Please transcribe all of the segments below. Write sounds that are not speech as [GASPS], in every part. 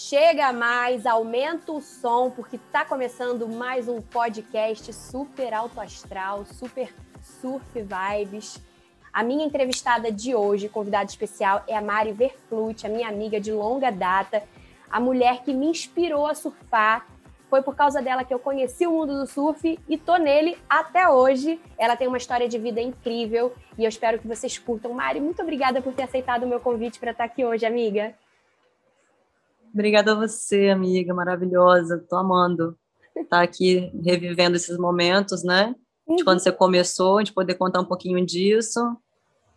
Chega mais, aumenta o som, porque está começando mais um podcast super alto astral, super surf vibes. A minha entrevistada de hoje, convidada especial, é a Mari Verflut, a minha amiga de longa data, a mulher que me inspirou a surfar. Foi por causa dela que eu conheci o mundo do surf e tô nele até hoje. Ela tem uma história de vida incrível e eu espero que vocês curtam. Mari, muito obrigada por ter aceitado o meu convite para estar aqui hoje, amiga. Obrigada a você, amiga maravilhosa. Tô amando estar aqui revivendo esses momentos, né? De quando você começou, de poder contar um pouquinho disso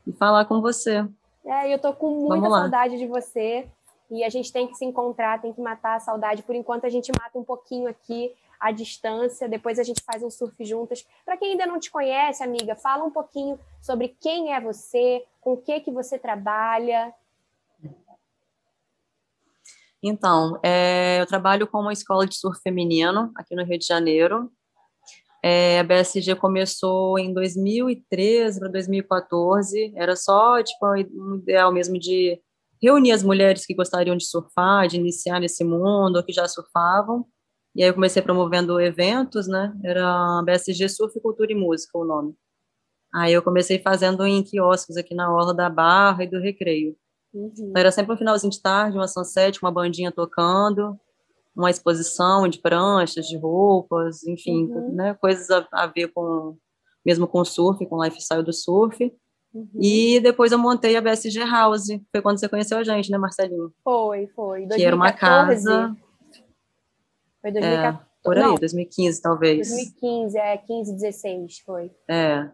e falar com você. É, eu tô com muita saudade de você e a gente tem que se encontrar, tem que matar a saudade. Por enquanto a gente mata um pouquinho aqui à distância, depois a gente faz um surf juntas. Para quem ainda não te conhece, amiga, fala um pouquinho sobre quem é você, com o que que você trabalha. Então, é, eu trabalho com uma escola de surf feminino aqui no Rio de Janeiro. É, a BSG começou em 2013 para 2014. Era só tipo um ideal mesmo de reunir as mulheres que gostariam de surfar, de iniciar nesse mundo, ou que já surfavam. E aí eu comecei promovendo eventos, né? Era BSG Surf, Cultura e Música o nome. Aí eu comecei fazendo em quiosques aqui na Orla da Barra e do Recreio. Uhum. Era sempre um finalzinho de tarde, uma sunset, uma bandinha tocando, uma exposição de pranchas, de roupas, enfim, uhum. né, coisas a, a, ver com, mesmo com o surf, com o lifestyle do surf. Uhum. E depois eu montei a BSG House, foi quando você conheceu a gente, né, Marcelinho? Foi, foi. 2014. Que era uma casa... Foi 2014. É, por aí, Não, 2015, talvez. 2015, é, 15, 16, foi. É,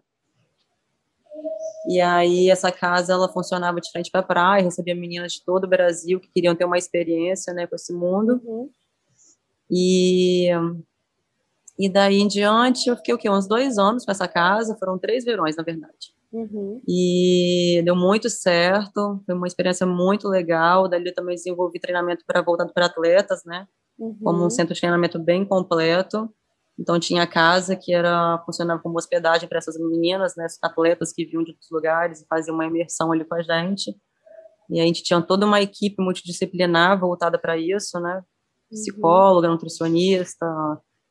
e aí essa casa ela funcionava de frente para a praia, recebia meninas de todo o Brasil que queriam ter uma experiência, né, com esse mundo. Uhum. E e daí em diante eu fiquei o quê? Uns dois anos com essa casa, foram três verões na verdade. Uhum. E deu muito certo, foi uma experiência muito legal. Dali eu também desenvolvi treinamento para voltado para atletas, né? Uhum. Como um centro de treinamento bem completo. Então tinha a casa que era funcionava como hospedagem para essas meninas, né, atletas que vinham de outros lugares e faziam uma imersão ali com a gente. E a gente tinha toda uma equipe multidisciplinar voltada para isso, né? Psicóloga, uhum. nutricionista,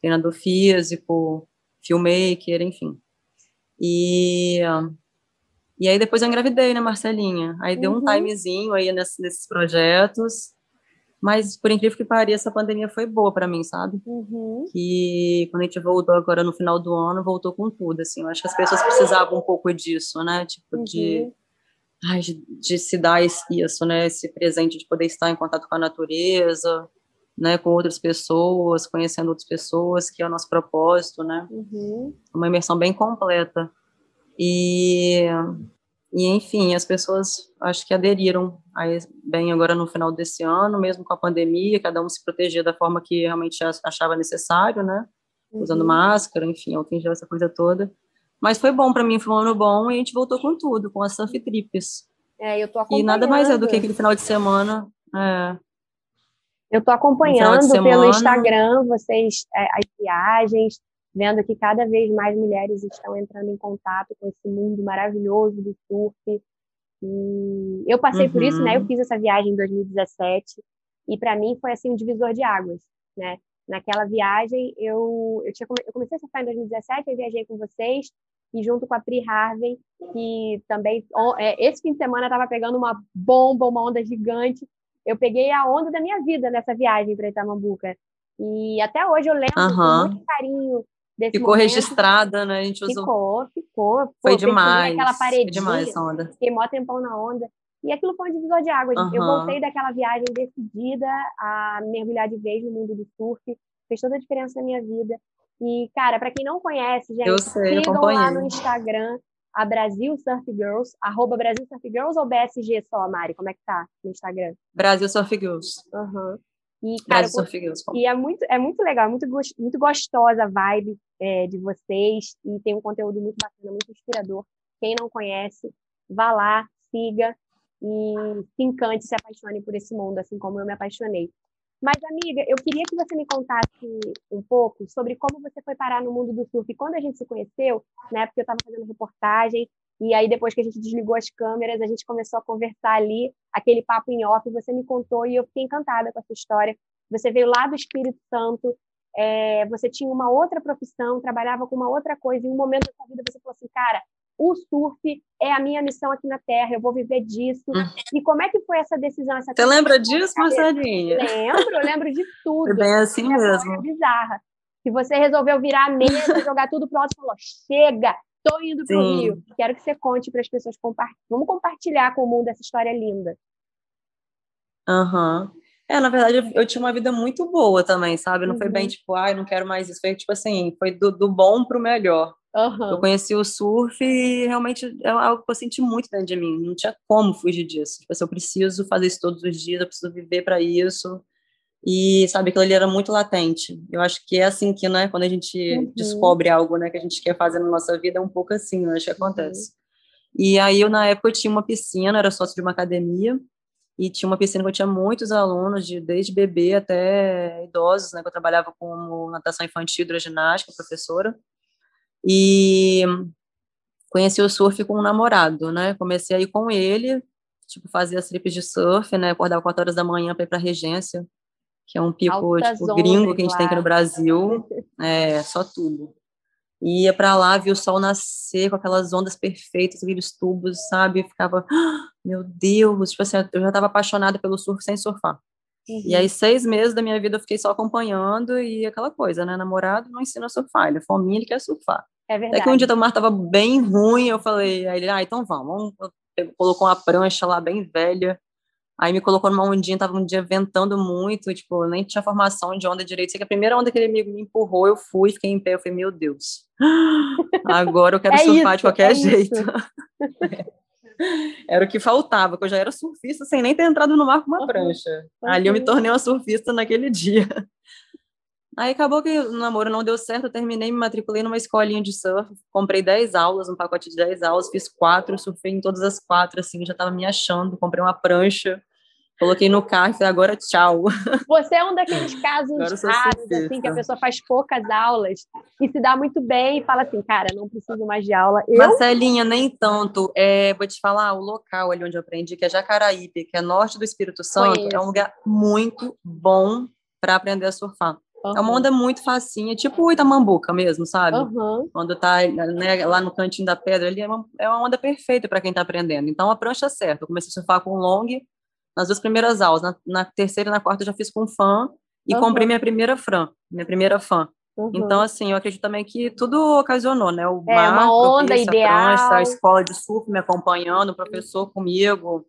treinador físico, filmmaker, enfim. E e aí depois eu engravidei, né, Marcelinha? Aí deu um uhum. timezinho aí nesses, nesses projetos. Mas, por incrível que pareça, a pandemia foi boa para mim, sabe? Uhum. Que quando a gente voltou agora no final do ano, voltou com tudo, assim. Eu acho que as pessoas precisavam um pouco disso, né? Tipo, uhum. de, ai, de, de, se dar isso, né? Esse presente de poder estar em contato com a natureza, né? Com outras pessoas, conhecendo outras pessoas, que é o nosso propósito, né? Uhum. Uma imersão bem completa. E e, enfim, as pessoas acho que aderiram bem agora no final desse ano, mesmo com a pandemia, cada um se protegia da forma que realmente achava necessário, né? Usando uhum. máscara, enfim, álcool em gel, essa coisa toda. Mas foi bom para mim, foi um ano bom e a gente voltou com tudo, com as surf trips. É, eu tô acompanhando. E nada mais é do que aquele final de semana. É, eu tô acompanhando pelo Instagram vocês, é, as viagens, vendo que cada vez mais mulheres estão entrando em contato com esse mundo maravilhoso do surf. E eu passei uhum. por isso, né? Eu uhum. fiz essa viagem em 2017 e para mim foi assim um divisor de águas, né? Naquela viagem eu eu, tinha, eu comecei a surfar em 2017, eu viajei com vocês e junto com a Pri Harvey, que também é, esse fim de semana estava pegando uma bomba, uma onda gigante. Eu peguei a onda da minha vida nessa viagem para Itamambuca. E até hoje eu lembro uhum. com muito carinho ficou momento, registrada, né? A gente usou. Ficou, ficou. Foi demais. Aquela paredinha, foi demais essa onda. Fiquei mó tempão na onda. E aquilo foi um divisor de águas. Uhum. Eu voltei daquela viagem decidida a mergulhar de vez no mundo do surf. Fez toda a diferença na minha vida. E, cara, para quem não conhece, gente, eu sei, sigam lá no Instagram a Brasil Surf Girls, arroba Brasil Surf Girls ou BSG só, Mari? Como é que tá no Instagram? Brasil Surf Girls. Uhum. E, cara, e é muito, é muito legal, muito, muito gostosa a vibe é, de vocês e tem um conteúdo muito bacana, muito inspirador. Quem não conhece, vá lá, siga e se encante, se apaixone por esse mundo, assim como eu me apaixonei. Mas, amiga, eu queria que você me contasse um pouco sobre como você foi parar no mundo do surf. Quando a gente se conheceu, né, porque eu estava fazendo reportagem E aí, depois que a gente desligou as câmeras, a gente começou a conversar ali, aquele papo em off, você me contou e eu fiquei encantada com essa história. Você veio lá do Espírito Santo, é, você tinha uma outra profissão, trabalhava com uma outra coisa, em um momento da sua vida você falou assim, cara, o surf é a minha missão aqui na Terra, eu vou viver disso. Hum. E como é que foi essa decisão? Essa você lembra disso, Marcelinha? Lembro, eu lembro de tudo. Foi bem assim mesmo. bizarra. Que você resolveu virar a mesa, jogar tudo pro alto e falou, chega, tô indo pro Sim. Rio. Quero que você conte para as pessoas, compartilhar. vamos compartilhar com o mundo essa história linda. Aham. Uhum. É, na verdade, eu, eu, tinha uma vida muito boa também, sabe? Não uhum. foi bem uhum. tipo, ai, ah, não quero mais isso. Foi tipo assim, foi do, do bom pro melhor. Uhum. Eu conheci o surf e realmente é algo que eu senti muito dentro de mim. Não tinha como fugir disso. Tipo assim, eu preciso fazer isso todos os dias, eu preciso viver para isso. E, sabe, aquilo ali era muito latente. Eu acho que é assim que, né, quando a gente uhum. descobre algo, né, que a gente quer fazer na nossa vida, é um pouco assim, eu acho que acontece. Uhum. E aí, eu, na época, eu tinha uma piscina, era sócio de uma academia, e tinha uma piscina que eu tinha muitos alunos, de, desde bebê até idosos, né, que eu trabalhava como natação infantil, hidroginástica, professora, e conheci o surf com um namorado, né, comecei a ir com ele, tipo, fazia as trips de surf, né, acordava 4 horas da manhã para ir para Regência, que é um pico, tipo, gringo que a gente lá. tem aqui no Brasil, é, só tubo ia para lá, via o sol nascer com aquelas ondas perfeitas, aqueles tubos, sabe? Eu ficava, ah, meu Deus, tipo assim, eu já estava apaixonada pelo surf sem surfar. Uhum. E aí, seis meses da minha vida eu fiquei só acompanhando e aquela coisa, né? Namorado não ensina a surfar, ele é fominha, ele quer surfar. É verdade. Até que um dia o mar tava bem ruim, eu falei, aí ele, ah, então vamos. Colocou uma prancha lá bem velha, Aí me colocou numa ondinha, tava um dia ventando muito, tipo, nem tinha formação de onda direito. Sei que a primeira onda que ele me, empurrou, eu fui, fiquei em pé, eu falei, meu Deus, [LAUGHS] agora eu quero é surfar isso, de qualquer é jeito. [LAUGHS] era o que faltava, que eu já era surfista sem nem ter entrado no mar com uma prancha. Uhum. Ali eu me tornei uma surfista naquele dia. Aí acabou que o namoro não deu certo, eu terminei, me matriculei numa escolinha de surf, comprei 10 aulas, um pacote de 10 aulas, fiz quatro, surfei em todas as quatro, assim, já estava me achando, comprei uma prancha, coloquei no carro e falei, agora tchau. [LAUGHS] Você é um daqueles casos raros, assim, que a pessoa faz poucas aulas e se dá muito bem e fala assim, cara, não preciso mais de aula. Eu... Marcelinha, nem tanto. É, vou te falar, o local ali onde eu aprendi, que é Jacaraípe, que é norte do Espírito Santo, Conheço. é um lugar muito bom para aprender a surfar. Uhum. É uma onda muito facinha, tipo o Itamambuca mesmo, sabe? Uhum. Quando tá né, lá no cantinho da pedra, ali é uma, é uma onda perfeita para quem está aprendendo. Então, a prancha é certa. Eu comecei a surfar com long nas duas primeiras aulas. Na, na terceira e na quarta eu já fiz com fã e uhum. comprei minha primeira fã, minha primeira fã. Uhum. Então, assim, eu acredito também que tudo ocasionou, né? O é, mar, uma onda propício, ideal. A, prancha, a escola de surf me acompanhando, o professor comigo,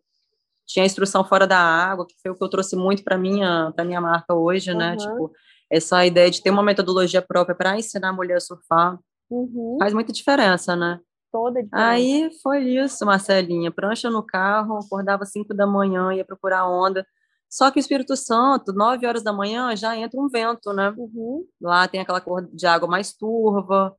tinha a instrução fora da água, que foi o que eu trouxe muito para minha para minha marca hoje, uhum. né? Tipo, essa ideia de ter uma metodologia própria para ensinar a mulher a surfar uhum. faz muita diferença, né? Toda diferença. Aí foi isso, Marcelinha. Prancha no carro, acordava às 5 da manhã, ia procurar onda. Só que o Espírito Santo, 9 horas da manhã, já entra um vento, né? Uhum. Lá tem aquela cor de água mais turva.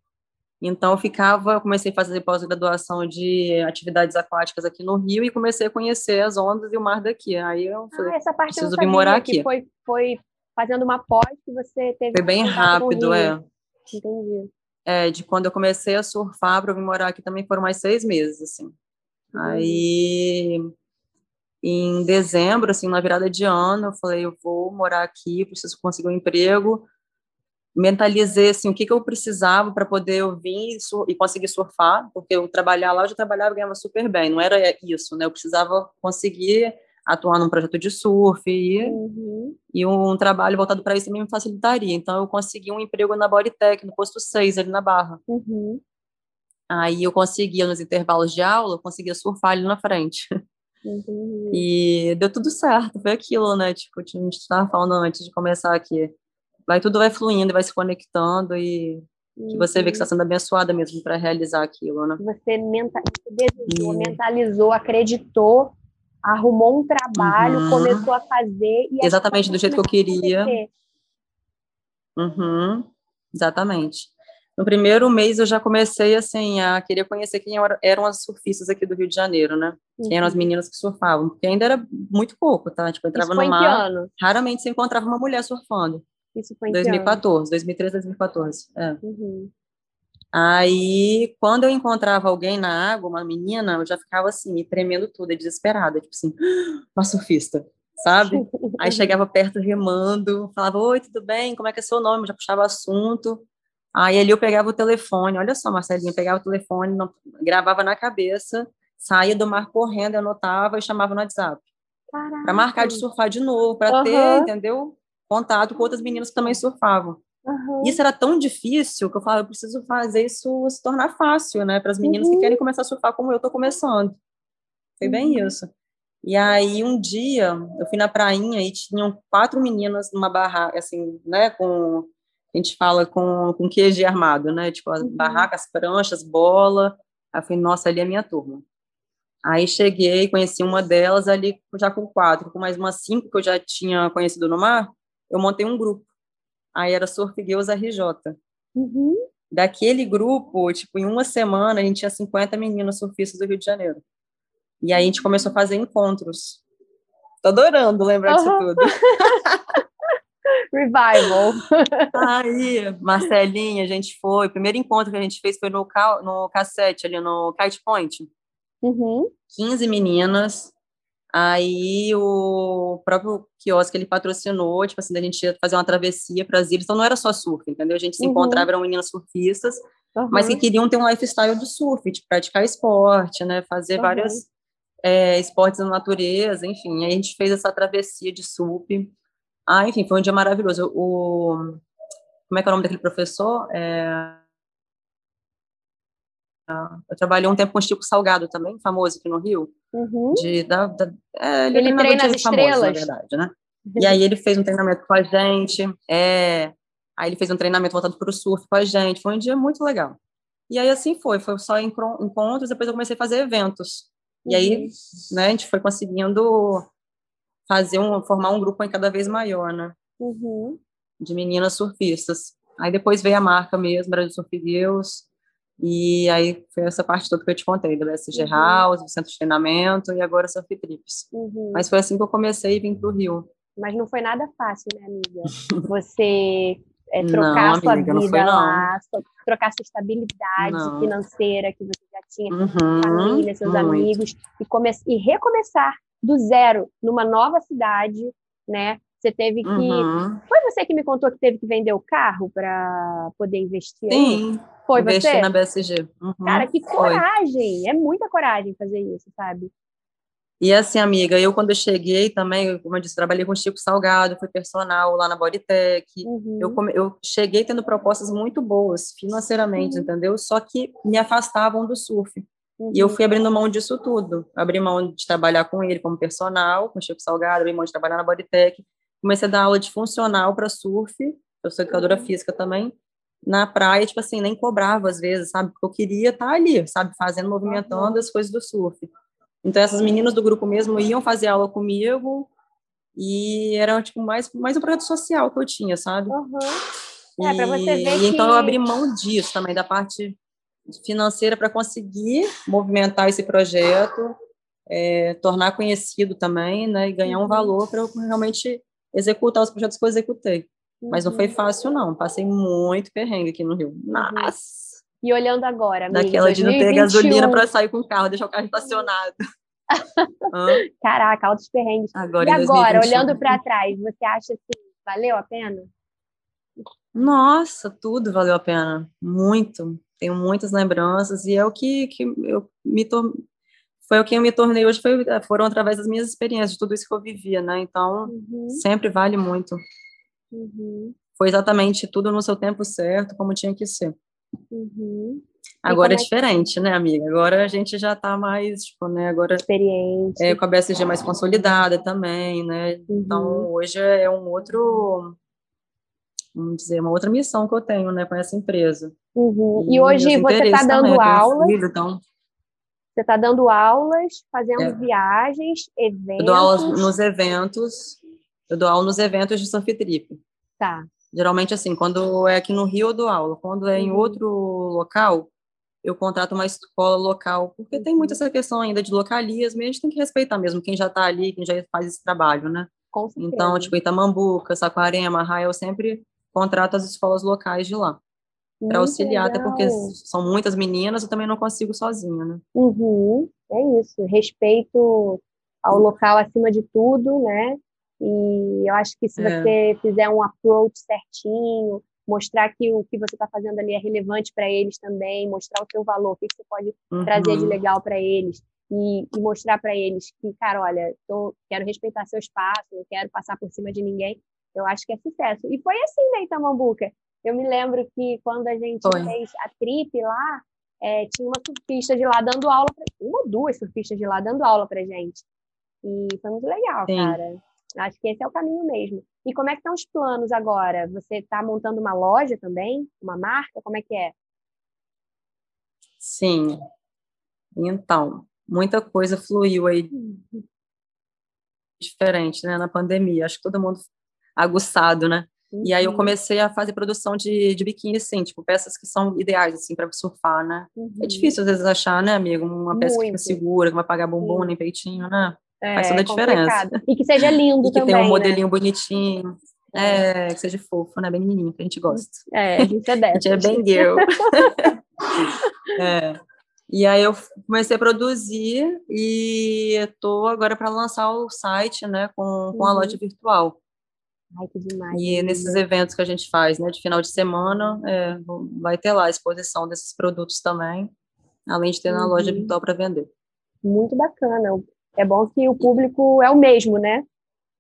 Então, eu ficava, eu comecei a fazer pós-graduação de atividades aquáticas aqui no Rio e comecei a conhecer as ondas e o mar daqui. Aí eu falei, ah, essa parte preciso vir morar aqui. Foi, foi fazendo uma pós que você teve. Foi bem rápido, é. Entendi. É, de quando eu comecei a surfar para vir morar aqui também foram mais seis meses, assim. Aí, em dezembro, assim, na virada de ano, eu falei, eu vou morar aqui, preciso conseguir um emprego. Mentalizei, assim, o que, que eu precisava para poder eu vir e, e conseguir surfar, porque eu trabalhar lá, eu já trabalhava e ganhava super bem, não era isso, né? Eu precisava conseguir atuar num projeto de surf e, uhum. e um trabalho voltado para isso também me facilitaria. Então, eu consegui um emprego na Bodytech, no posto 6, ali na Barra. Uhum. Aí eu conseguia, nos intervalos de aula, eu conseguia surfar ali na frente. Uhum. E deu tudo certo, foi aquilo, né? Tipo, a gente estava falando antes de começar aqui. Vai, tudo vai fluindo, vai se conectando e que você vê que está uhum. sendo abençoada mesmo para realizar aquilo, né? Você, menta desejou, e... mentalizou, acreditou arrumou um trabalho, uhum. começou a fazer. E Exatamente do jeito que eu queria. Uhum. Exatamente. No primeiro mês eu já comecei assim a querer conhecer quem eram as surfistas aqui do Rio de Janeiro, né? Uhum. Quem eram as uhum. meninas que surfavam, porque ainda era muito pouco, tá? Tipo, eu entrava no mar, raramente você encontrava uma mulher surfando. Isso foi em 2014, 2013, 2014. É. Uhum. Aí, quando eu encontrava alguém na água, uma menina, eu já ficava assim, me tremendo toda, desesperada, tipo assim, [GASPS] uma surfista, sabe? [LAUGHS] Aí chegava perto remando, falava, oi, tudo bem? Como é que é seu nome? Eu já puxava assunto. Aí ali eu pegava o telefone, olha só, Marcelinha, pegava o telefone, gravava na cabeça, saía do mar correndo, anotava e chamava no WhatsApp. Para marcar de surfar de novo, para uhum. ter, entendeu? Contato com outras meninas que também surfavam. Uhum. Isso era tão difícil que eu falava, eu preciso fazer isso se tornar fácil, né, para as meninas uhum. que querem começar a surfar como eu estou começando. Foi bem uhum. isso. E aí um dia eu fui na prainha e tinham quatro meninas numa barraca, assim, né, com a gente fala com com queijo armado, né, tipo as uhum. barracas, pranchas, bola. Aí eu falei, nossa, ali é a minha turma. Aí cheguei, conheci uma delas ali já com quatro, com mais umas cinco que eu já tinha conhecido no mar, eu montei um grupo. Aí era Surf Girls RJ. Uhum. Daquele grupo, tipo, em uma semana, a gente tinha 50 meninas surfistas do Rio de Janeiro. E aí a gente começou a fazer encontros. Tô adorando lembrar uhum. disso tudo. [LAUGHS] Revival. Aí, Marcelinha, a gente foi. O primeiro encontro que a gente fez foi no, no cassete, ali no Kite Point. Uhum. 15 meninas. Aí o próprio quiosque ele patrocinou, tipo assim, a gente ia fazer uma travessia para as ilhas, então não era só surf, entendeu? A gente se uhum. encontrava, eram meninas surfistas, uhum. mas que queriam ter um lifestyle de surf, de praticar esporte, né? Fazer uhum. vários é, esportes na natureza, enfim. Aí a gente fez essa travessia de surf. Ah, enfim, foi um dia maravilhoso. O, como é que é o nome daquele professor? É, eu trabalhei um tempo com o Chico Salgado também, famoso aqui no Rio. Uhum. De, da, da, é, ele, ele treina as estrelas. Famoso, na verdade, né? [LAUGHS] E aí ele fez um treinamento com a gente. É, aí ele fez um treinamento voltado para o surf com a gente. Foi um dia muito legal. E aí assim foi, foi só encontros, depois eu comecei a fazer eventos. E aí, uhum. né, a gente foi conseguindo fazer um, formar um grupo cada vez maior, né? Uhum. De meninas surfistas. Aí depois veio a marca mesmo, Brasil Surf Girls, e aí foi essa parte toda que eu te contei, do BSG uhum. House, do centro de treinamento e agora Surf Trips. Uhum. Mas foi assim que eu comecei e vim para o Rio. Mas não foi nada fácil, né, amiga? [LAUGHS] Você é, trocar não, sua amiga, vida foi, lá, trocar sua estabilidade não. financeira que você já tinha, uhum, família, seus muito. amigos, e, come e recomeçar do zero numa nova cidade, né? Você teve que. Uhum. Foi você que me contou que teve que vender o carro para poder investir? Sim. Aí? Foi investir você? na BSG. Uhum, Cara, que coragem! Foi. É muita coragem fazer isso, sabe? E assim, amiga, eu quando eu cheguei também, como eu disse, trabalhei com o Chico Salgado, fui personal lá na Bodytech. Uhum. Eu, eu cheguei tendo propostas muito boas financeiramente, uhum. entendeu? Só que me afastavam do surf. Uhum. E eu uhum. fui abrindo mão disso tudo. Abri mão de trabalhar com ele como personal, com o Chico Salgado, abri mão de trabalhar na Bodytech. Comecei a dar aula de funcional para surf, eu sou educadora uhum. física também. Na praia, tipo assim, nem cobrava às vezes, sabe? Porque eu queria estar ali, sabe? Fazendo, movimentando as coisas do surf. Então, essas meninas do grupo mesmo iam fazer aula comigo e era, tipo, mais, mais um projeto social que eu tinha, sabe? Uhum. É, para você ver e, que... então eu abri mão disso também, da parte financeira para conseguir movimentar esse projeto, é, tornar conhecido também, né, e ganhar um uhum. valor para eu realmente executar os projetos que eu executei. Uhum. Mas não foi uhum. fácil, não. Passei muito perrengue aqui no Rio. Uhum. Nossa! E olhando agora, amiga, Daquela de não ter gasolina para sair com o carro, deixar o carro estacionado. [LAUGHS] Caraca, altos perrengues. Agora, e agora, olhando para trás, você acha que valeu a pena? Nossa, tudo valeu a pena. Muito. Tenho muitas lembranças e é o que, que eu me tor... foi o que eu me tornei hoje foi, foram através das minhas experiências, de tudo isso que eu vivia, né? Então, uhum. sempre vale muito. Uhum. Foi exatamente tudo no seu tempo certo, como tinha que ser. Uhum. Agora é, é diferente, né, amiga? Agora a gente já está mais, tipo, né, agora... Experiente. É, com a BSG mais consolidada também, né? Uhum. Então, hoje é um outro... Vamos dizer, uma outra missão que eu tenho, né, com essa empresa. Uhum. E, e, hoje você está dando aulas... Filho, então... Você está dando aulas, fazendo é. viagens, eventos... Eu dou aulas nos eventos, eu dou aula nos eventos de surf trip. Tá. Geralmente, assim, quando é aqui no Rio, eu dou aula. Quando é em uhum. outro local, eu contrato uma escola local, porque tem muito uhum. essa questão ainda de localismo, e a gente tem que respeitar mesmo quem já está ali, quem já faz esse trabalho, né? Com então, tipo, Itamambuca, Saquarema, Raia, eu sempre contrato as escolas locais de lá. para auxiliar, legal. até porque são muitas meninas, eu também não consigo sozinha, né? Uhum, é isso, respeito ao local acima de tudo, né? E eu acho que se é. você fizer um approach certinho, mostrar que o que você está fazendo ali é relevante para eles também, mostrar o seu valor, o que você pode uhum. trazer de legal para eles e, e mostrar para eles que, cara, olha, tô, quero respeitar seu espaço, não quero passar por cima de ninguém. Eu acho que é sucesso. E foi assim, né, Itamambuca? Eu me lembro que quando a gente Foi. fez a trip lá, é, tinha uma surfista de lá dando aula, pra, uma ou duas surfistas de lá dando aula pra gente. E foi muito legal, Sim. cara. Acho que esse é o caminho mesmo. E como é que estão os planos agora? Você está montando uma loja também? Uma marca? Como é que é? Sim. Então, muita coisa fluiu aí uhum. diferente, né, na pandemia. Acho que todo mundo aguçado, né? Uhum. E aí eu uhum. comecei a fazer produção de, de biquíni, assim, tipo, peças que são ideais, assim, para surfar, né? É uhum. É difícil, às vezes, achar, né, amigo? Uma peça Muito. que fica segura, que vai pagar bumbum, nem peitinho, né? É, Faz toda a diferença. E que seja lindo e que também, tenha um né? modelinho né? bonitinho. É. é, que seja fofo, né? Bem menininho, que a gente gosta. É, a gente é dessa. a gente é bem girl. [LAUGHS] é. E aí eu comecei a produzir e estou agora para lançar o site, né, com, com a loja uhum. virtual. Ai, que demais. E nesses eventos que a gente faz, né, de final de semana, é, vai ter lá a exposição desses produtos também, além de ter na loja uhum. virtual para vender. Muito bacana. É bom que o público é o mesmo, né?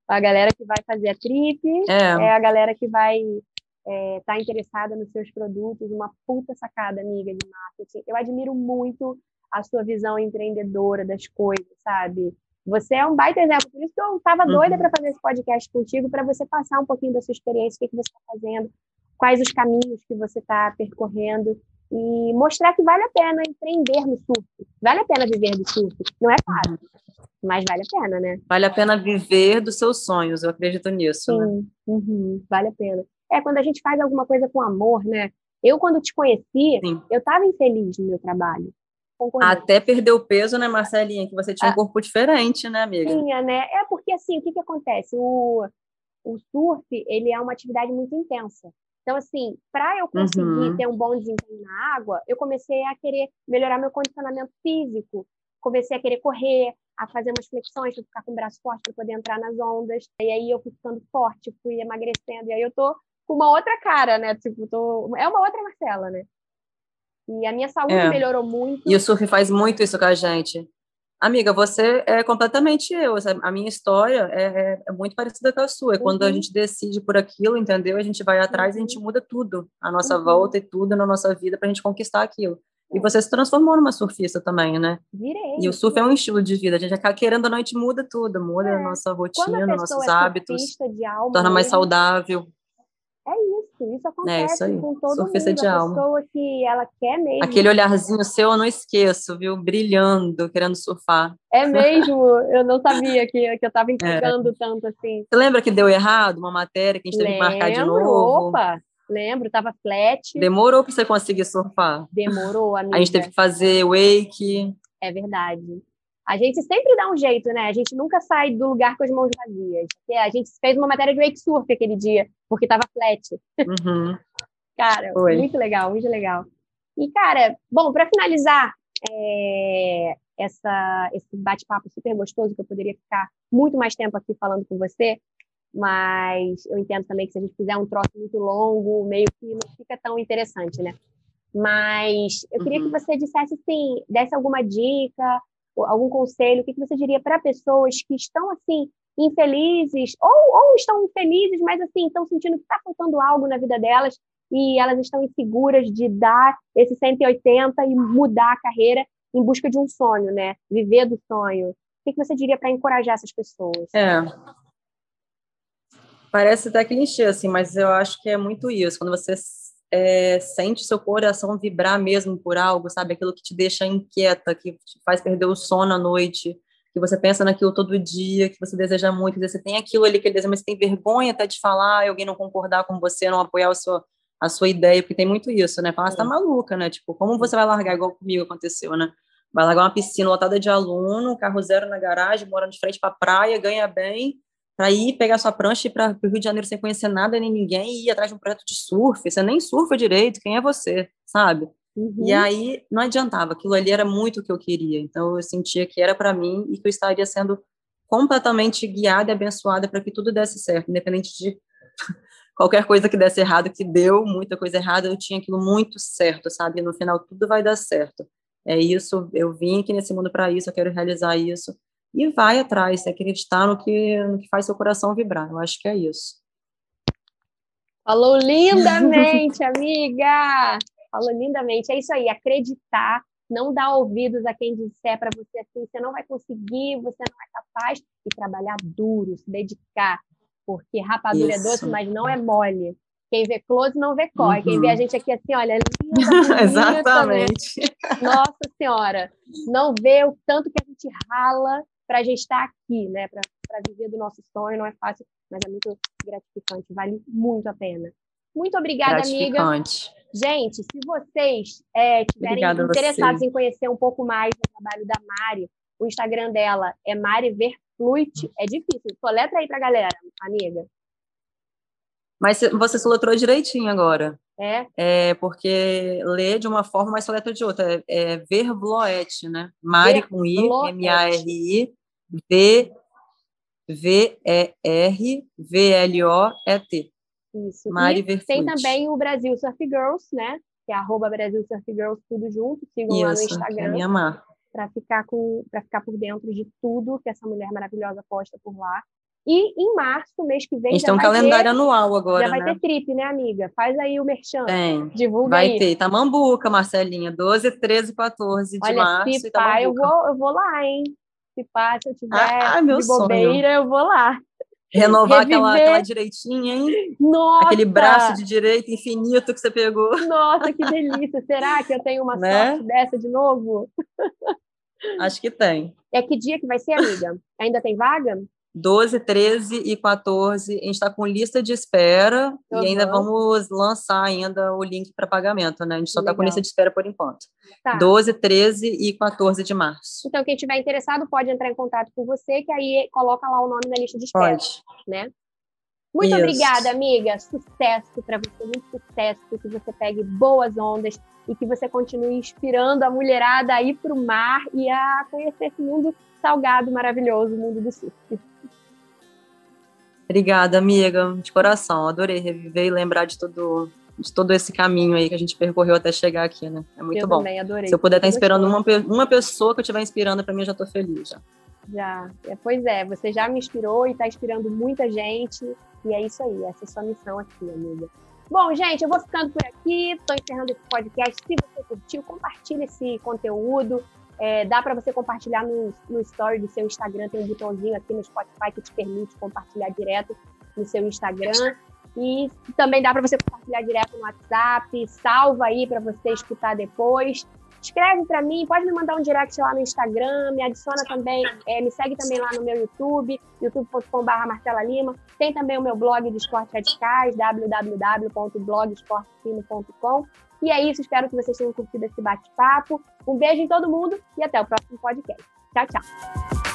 A galera que vai fazer a trip é, é a galera que vai estar é, tá interessada nos seus produtos. Uma puta sacada, amiga, de marketing. Eu admiro muito a sua visão empreendedora das coisas, sabe? Você é um baita exemplo. Por isso que eu estava doida uhum. para fazer esse podcast contigo, para você passar um pouquinho da sua experiência, o que, que você está fazendo, quais os caminhos que você está percorrendo e mostrar que vale a pena empreender no surf. Vale a pena viver do surf. Não é fácil, mas vale a pena, né? Vale a pena viver dos seus sonhos, eu acredito nisso. Sim, né? uhum. vale a pena. É, quando a gente faz alguma coisa com amor, né? Eu, quando te conheci, Sim. eu estava infeliz no meu trabalho. Até perdeu o peso, né, Marcelinha? Que você tinha um ah, corpo diferente, né, amiga? Tinha, né? É porque, assim, o que, que acontece? O, o surf, ele é uma atividade muito intensa. Então, assim, para eu conseguir uhum. ter um bom desempenho na água, eu comecei a querer melhorar meu condicionamento físico. Comecei a querer correr, a fazer umas flexões para ficar com o braço forte para poder entrar nas ondas. E aí eu fui ficando forte, fui emagrecendo. E aí eu tô com uma outra cara, né? Tipo, tô... é uma outra Marcela, né? E a minha saúde é. melhorou muito. E o surf faz muito isso com a gente. Amiga, você é completamente eu. A minha história é, é, é muito parecida com a sua. Uhum. Quando a uhum. gente decide por aquilo, entendeu? A gente vai atrás uhum. e a gente uhum. muda tudo, a nossa uhum. volta e tudo na nossa vida para a gente conquistar aquilo. E é. você se transformou numa surfista também, né? Virei. E o surf é um estilo de vida. A gente acaba querendo a noite muda tudo, muda é. a nossa rotina, a nossos é hábitos, torna mais saudável. É isso, isso acontece é isso com todo Surfista mundo. De a alma. pessoa que ela quer mesmo. Aquele olharzinho seu eu não esqueço, viu? Brilhando, querendo surfar. É mesmo? Eu não sabia que, que eu estava entregando [LAUGHS] é. tanto assim. Você lembra que deu errado uma matéria que a gente teve que marcar de novo? Opa! Lembro, tava flat. Demorou para você conseguir surfar. Demorou, amiga. A gente teve que fazer wake. É verdade. A gente sempre dá um jeito, né? A gente nunca sai do lugar com as mãos vazias. A gente fez uma matéria de wake surf aquele dia, porque tava flat. Uhum. cara, Foi. muito legal, muito legal. E, cara, bom, para finalizar é, essa, esse bate-papo super gostoso, que eu poderia ficar muito mais tempo aqui falando com você, mas eu entendo também que se a gente fizer um troço muito longo, meio que não fica tão interessante, né? Mas eu queria uhum. que você dissesse assim, desse alguma dica, algum conselho, o que, você diria para pessoas que estão assim infelizes ou, ou estão felizes, mas assim estão sentindo que está faltando algo na vida delas e elas estão inseguras de dar esse 180 e mudar a carreira em busca de um sonho, né? Viver do sonho. O que, você diria para encorajar essas pessoas? É. Parece até clichê, assim, mas eu acho que é muito isso. Quando você é, sente seu coração vibrar mesmo por algo, sabe? Aquilo que te deixa inquieta, que te faz perder o sono à noite, que você pensa naquilo todo dia, que você deseja muito, que você tem aquilo ali que ele deseja, mas tem vergonha até de falar, e alguém não concordar com você, não apoiar a sua, a sua ideia, porque tem muito isso, né? Falar, você tá maluca, né? Tipo, como você vai largar igual comigo aconteceu, né? Vai largar uma piscina lotada de aluno, carro zero na garagem, mora de frente pra praia, ganha bem, para ir pegar sua prancha e ir para o Rio de Janeiro sem conhecer nada nem ninguém e ir atrás de um projeto de surf. Você nem surfa direito, quem é você, sabe? Uhum. E aí não adiantava, aquilo ali era muito o que eu queria. Então eu sentia que era para mim e que eu estaria sendo completamente guiada e abençoada para que tudo desse certo, independente de [LAUGHS] qualquer coisa que desse errado, que deu muita coisa errada, eu tinha aquilo muito certo, sabe? E no final tudo vai dar certo. É isso, eu vim aqui nesse mundo para isso, eu quero realizar isso. E vai atrás, acreditar no que, no que faz seu coração vibrar. Eu acho que é isso. Falou lindamente, [LAUGHS] amiga! Falou lindamente. É isso aí, acreditar, não dar ouvidos a quem disser para você assim, você não vai conseguir, você não é capaz, e trabalhar duro, se dedicar, porque rapadura isso. é doce, mas não é mole. Quem vê close não vê corre. Uhum. Quem vê a uhum. gente aqui assim, olha, linda, [LAUGHS] bonita, Exatamente. Né? Nossa Senhora, não vê o tanto que a gente rala para a gente estar aqui, né? Para viver do nosso sonho, não é fácil, mas é muito gratificante, vale muito a pena. Muito obrigada, amiga. Gente, se vocês é, estiverem interessados em conhecer um pouco mais do trabalho da Mari, o Instagram dela é Mari Verfluit. É difícil. Soletra aí pra galera, amiga. Mas você soletrou direitinho agora. É? É, porque lê de uma forma, mas soletra de outra. É, é Vervloet, né? Mari com I, M-A-R-I, V, V-E-R-V-L-O-E-T. Isso. Mari e tem também o Brasil Surf Girls, né? Que é arroba Brasil Surf Girls, tudo junto. Sigam Isso, lá no Instagram. É minha marca. Para ficar, com, ficar por dentro de tudo que essa mulher maravilhosa posta por lá. E em março, mês que vem. A gente tem um calendário ter, anual agora. Já vai né? ter trip, né, amiga? Faz aí o merchan. Tem. Divulga vai aí. Vai ter. Tamambuca, Marcelinha. 12, 13, 14 de Olha, março. Se pá, eu vou, eu vou lá, hein? Pá, se eu tiver ah, de bobeira, sonho. eu vou lá. Renovar aquela, aquela direitinha, hein? Nossa! Aquele braço de direita infinito que você pegou. Nossa, que delícia! Será que eu tenho uma né? sorte dessa de novo? Acho que tem. É que dia que vai ser, amiga? Ainda tem vaga? 12, 13 e 14. A gente está com lista de espera uhum. e ainda vamos lançar ainda o link para pagamento, né? A gente só está com lista de espera por enquanto. Tá. 12, 13 e 14 de março. Então, quem estiver interessado pode entrar em contato com você, que aí coloca lá o nome na lista de espera. Pode. Né? Muito Isso. obrigada, amiga. Sucesso para você, muito sucesso, que você pegue boas ondas e que você continue inspirando a mulherada a ir para o mar e a conhecer esse mundo salgado, maravilhoso, o mundo do surf. Obrigada, amiga, de coração. Adorei reviver e lembrar de todo, de todo esse caminho aí que a gente percorreu até chegar aqui, né? É muito eu bom. Também adorei. Se eu puder estar inspirando uma, uma pessoa que eu estiver inspirando, para mim, eu já estou feliz. Já. já. É, pois é, você já me inspirou e está inspirando muita gente. E é isso aí, essa é a sua missão aqui, amiga. Bom, gente, eu vou ficando por aqui. Estou encerrando esse podcast. Se você curtiu, compartilhe esse conteúdo. É, dá para você compartilhar no, no story do seu Instagram, tem um botãozinho aqui no Spotify que te permite compartilhar direto no seu Instagram. E também dá para você compartilhar direto no WhatsApp, salva aí para você escutar depois. Escreve para mim, pode me mandar um direct lá no Instagram, me adiciona também, é, me segue também lá no meu YouTube, youtube.com.br Marcela Lima. Tem também o meu blog de esportes radicais, www.blogesportefino.com. E é isso, espero que vocês tenham curtido esse bate-papo. Um beijo em todo mundo e até o próximo podcast. Tchau, tchau.